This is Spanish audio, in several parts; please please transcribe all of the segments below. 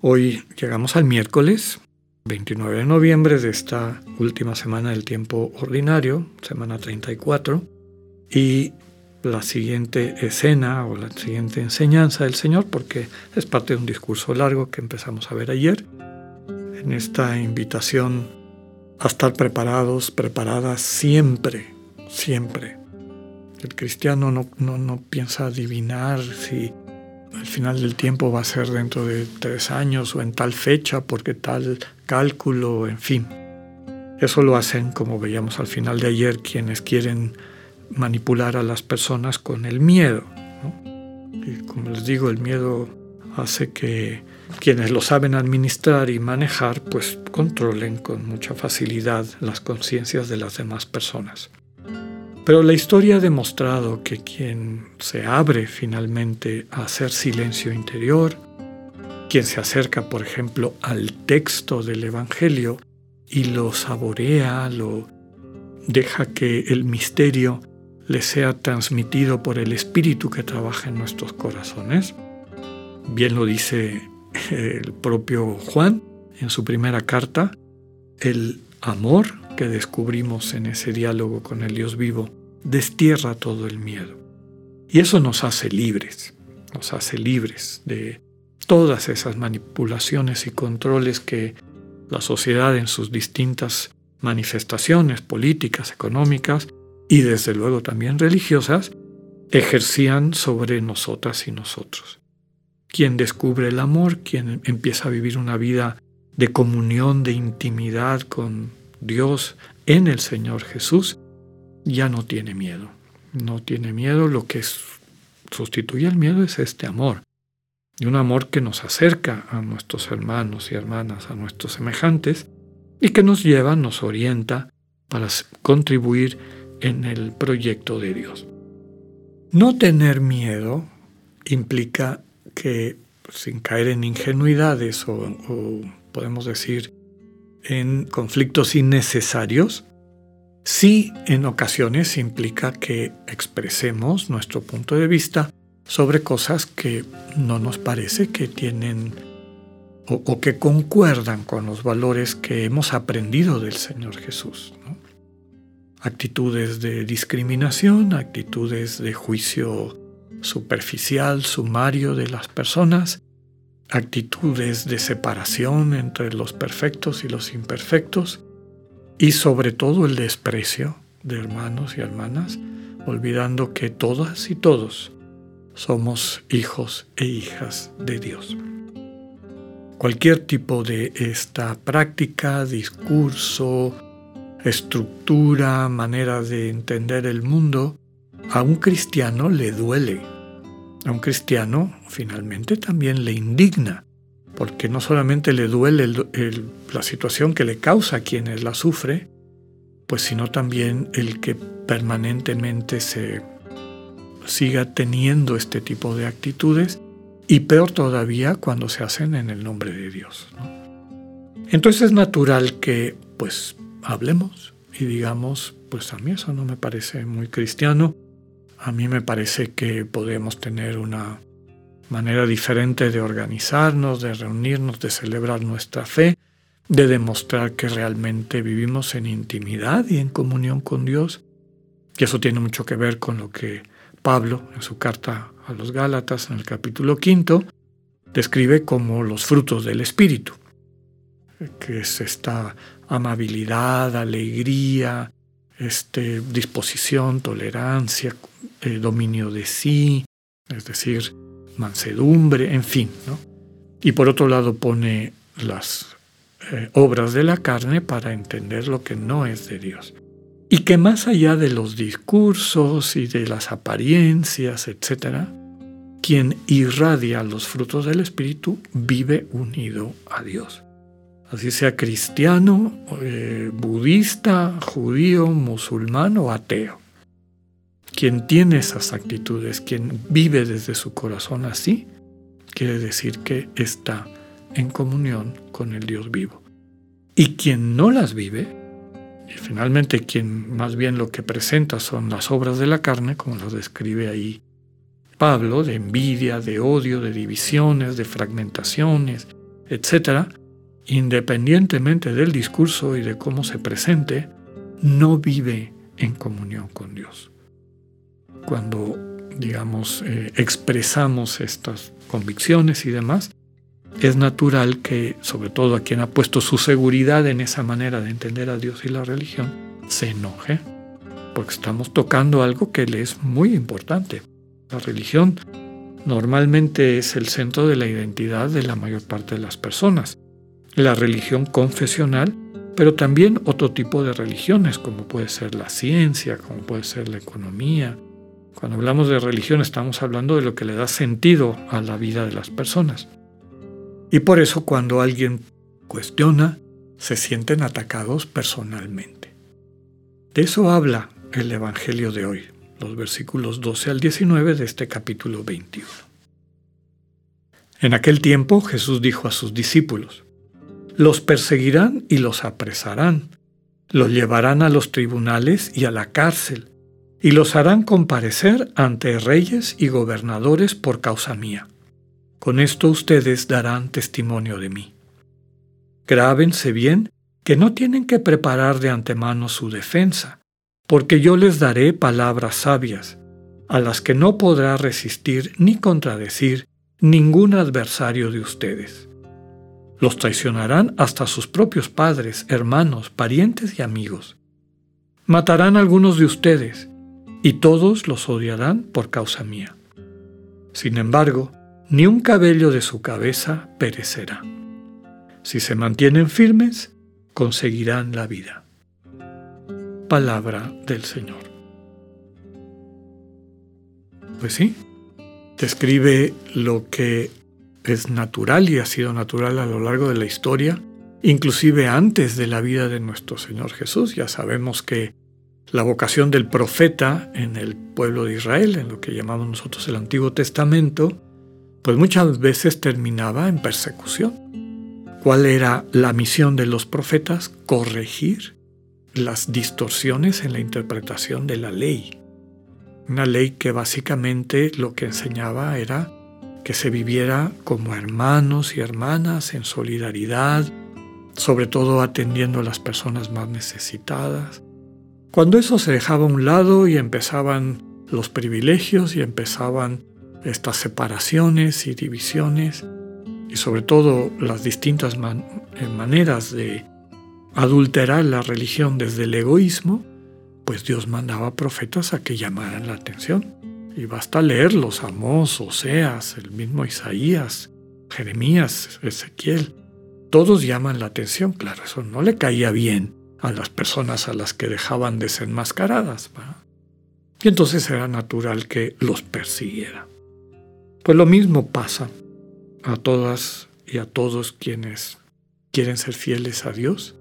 Hoy llegamos al miércoles 29 de noviembre de esta última semana del tiempo ordinario, semana 34, y la siguiente escena o la siguiente enseñanza del Señor, porque es parte de un discurso largo que empezamos a ver ayer, en esta invitación a estar preparados, preparadas siempre, siempre. El cristiano no, no, no piensa adivinar si final del tiempo va a ser dentro de tres años o en tal fecha porque tal cálculo, en fin. Eso lo hacen, como veíamos al final de ayer, quienes quieren manipular a las personas con el miedo. Y como les digo, el miedo hace que quienes lo saben administrar y manejar, pues controlen con mucha facilidad las conciencias de las demás personas. Pero la historia ha demostrado que quien se abre finalmente a hacer silencio interior, quien se acerca, por ejemplo, al texto del Evangelio y lo saborea, lo deja que el misterio le sea transmitido por el Espíritu que trabaja en nuestros corazones. Bien lo dice el propio Juan en su primera carta, el amor que descubrimos en ese diálogo con el Dios vivo destierra todo el miedo. Y eso nos hace libres, nos hace libres de todas esas manipulaciones y controles que la sociedad en sus distintas manifestaciones políticas, económicas y desde luego también religiosas ejercían sobre nosotras y nosotros. Quien descubre el amor, quien empieza a vivir una vida de comunión, de intimidad con Dios en el Señor Jesús, ya no tiene miedo. No tiene miedo, lo que sustituye el miedo es este amor. Y un amor que nos acerca a nuestros hermanos y hermanas, a nuestros semejantes, y que nos lleva, nos orienta para contribuir en el proyecto de Dios. No tener miedo implica que, sin caer en ingenuidades o, o podemos decir en conflictos innecesarios, sí en ocasiones implica que expresemos nuestro punto de vista sobre cosas que no nos parece que tienen o, que concuerdan con los valores que hemos aprendido del Señor Jesús. Actitudes de discriminación, actitudes de juicio superficial, sumario de las personas, actitudes de separación entre los perfectos y los imperfectos, y sobre todo el desprecio de hermanos y hermanas, olvidando que todas y todos somos hijos e hijas de Dios. Cualquier tipo de esta práctica, discurso, estructura, manera de entender el mundo, a un cristiano le duele. A un cristiano finalmente también le indigna, porque no solamente le duele la situación que le causa a quienes la sufre, pues sino también el que permanentemente se siga teniendo este tipo de actitudes y peor todavía cuando se hacen en el nombre de Dios. Entonces es natural que pues hablemos y digamos, pues a mí eso no me parece muy cristiano, a mí me parece que podemos tener una manera diferente de organizarnos, de reunirnos, de celebrar nuestra fe, de demostrar que realmente vivimos en intimidad y en comunión con Dios. Y eso tiene mucho que ver con lo que Pablo, en su carta a los Gálatas, en el capítulo quinto, describe como los frutos del Espíritu, que es esta amabilidad, alegría, este, disposición, tolerancia, eh, dominio de sí, es decir, mansedumbre, en fin. Y por otro lado pone las eh, obras de la carne para entender lo que no es de Dios y que más allá de los discursos y de las apariencias, etc., quien irradia los frutos del Espíritu vive unido a Dios. así sea cristiano, eh, budista, judío, musulmán o ateo. Quien tiene esas actitudes, quien vive desde su corazón así, quiere decir que está en comunión con el Dios vivo. Y quien no las vive, y finalmente quien más bien lo que presenta son las obras de la carne, como lo describe ahí Pablo, de envidia, de odio, de divisiones, de fragmentaciones, etc., independientemente del discurso y de cómo se presente, no vive en comunión con Dios. Cuando, digamos, eh, expresamos estas convicciones y demás, es natural que, sobre todo a quien ha puesto su seguridad en esa manera de entender a Dios y la religión, se enoje, porque estamos tocando algo que le es muy importante. La religión normalmente es el centro de la identidad de la mayor parte de las personas. La religión confesional, pero también otro tipo de religiones, como puede ser la ciencia, como puede ser la economía. Cuando hablamos de religión estamos hablando de lo que le da sentido a la vida de las personas. Y por eso cuando alguien cuestiona, se sienten atacados personalmente. De eso habla el Evangelio de hoy los versículos 12 al 19 de este capítulo 21. En aquel tiempo Jesús dijo a sus discípulos, Los perseguirán y los apresarán, los llevarán a los tribunales y a la cárcel, y los harán comparecer ante reyes y gobernadores por causa mía. Con esto ustedes darán testimonio de mí. Grábense bien que no tienen que preparar de antemano su defensa, porque yo les daré palabras sabias, a las que no podrá resistir ni contradecir ningún adversario de ustedes. Los traicionarán hasta sus propios padres, hermanos, parientes y amigos. Matarán algunos de ustedes, y todos los odiarán por causa mía. Sin embargo, ni un cabello de su cabeza perecerá. Si se mantienen firmes, conseguirán la vida palabra del Señor. Pues sí, describe lo que es natural y ha sido natural a lo largo de la historia, inclusive antes de la vida de nuestro Señor Jesús. Ya sabemos que la vocación del profeta en el pueblo de Israel, en lo que llamamos nosotros el Antiguo Testamento, pues muchas veces terminaba en persecución. ¿Cuál era la misión de los profetas? Corregir las distorsiones en la interpretación de la ley. Una ley que básicamente lo que enseñaba era que se viviera como hermanos y hermanas en solidaridad, sobre todo atendiendo a las personas más necesitadas. Cuando eso se dejaba a un lado y empezaban los privilegios y empezaban estas separaciones y divisiones, y sobre todo las distintas eh, maneras de adulterar la religión desde el egoísmo, pues Dios mandaba profetas a que llamaran la atención. Y basta leerlos, Amós, Oseas, el mismo Isaías, Jeremías, Ezequiel. Todos llaman la atención, claro, eso no le caía bien a las personas a las que dejaban desenmascaradas. Y entonces era natural que los persiguiera. Pues lo mismo pasa a todas y a todos quienes quieren ser fieles a Dios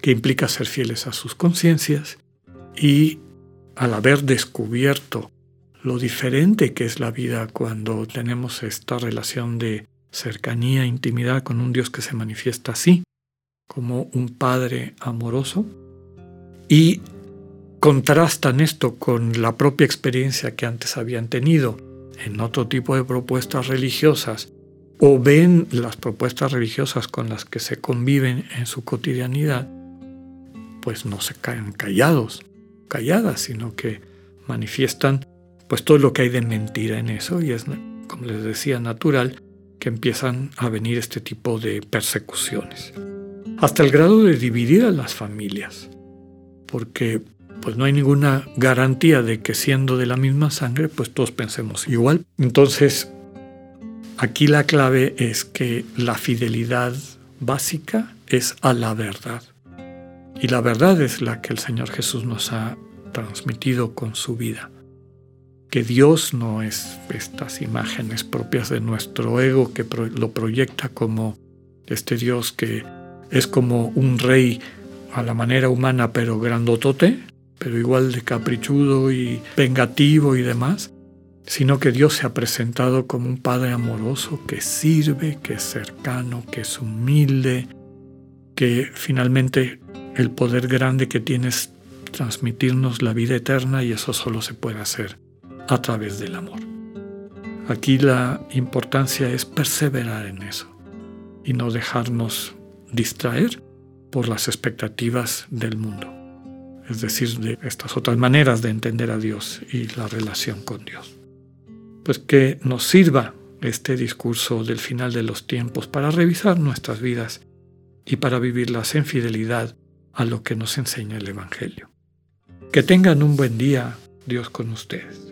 que implica ser fieles a sus conciencias y al haber descubierto lo diferente que es la vida cuando tenemos esta relación de cercanía, intimidad con un Dios que se manifiesta así, como un Padre amoroso, y contrastan esto con la propia experiencia que antes habían tenido en otro tipo de propuestas religiosas, o ven las propuestas religiosas con las que se conviven en su cotidianidad, pues no se caen callados, calladas, sino que manifiestan pues todo lo que hay de mentira en eso y es, como les decía, natural que empiezan a venir este tipo de persecuciones. Hasta el grado de dividir a las familias, porque pues no hay ninguna garantía de que siendo de la misma sangre, pues todos pensemos igual. Entonces, aquí la clave es que la fidelidad básica es a la verdad. Y la verdad es la que el Señor Jesús nos ha transmitido con su vida. Que Dios no es estas imágenes propias de nuestro ego que lo proyecta como este Dios que es como un rey a la manera humana pero grandotote, pero igual de caprichudo y vengativo y demás, sino que Dios se ha presentado como un Padre amoroso que sirve, que es cercano, que es humilde, que finalmente el poder grande que tiene es transmitirnos la vida eterna y eso solo se puede hacer a través del amor. Aquí la importancia es perseverar en eso y no dejarnos distraer por las expectativas del mundo, es decir, de estas otras maneras de entender a Dios y la relación con Dios. Pues que nos sirva este discurso del final de los tiempos para revisar nuestras vidas y para vivirlas en fidelidad a lo que nos enseña el Evangelio. Que tengan un buen día, Dios con ustedes.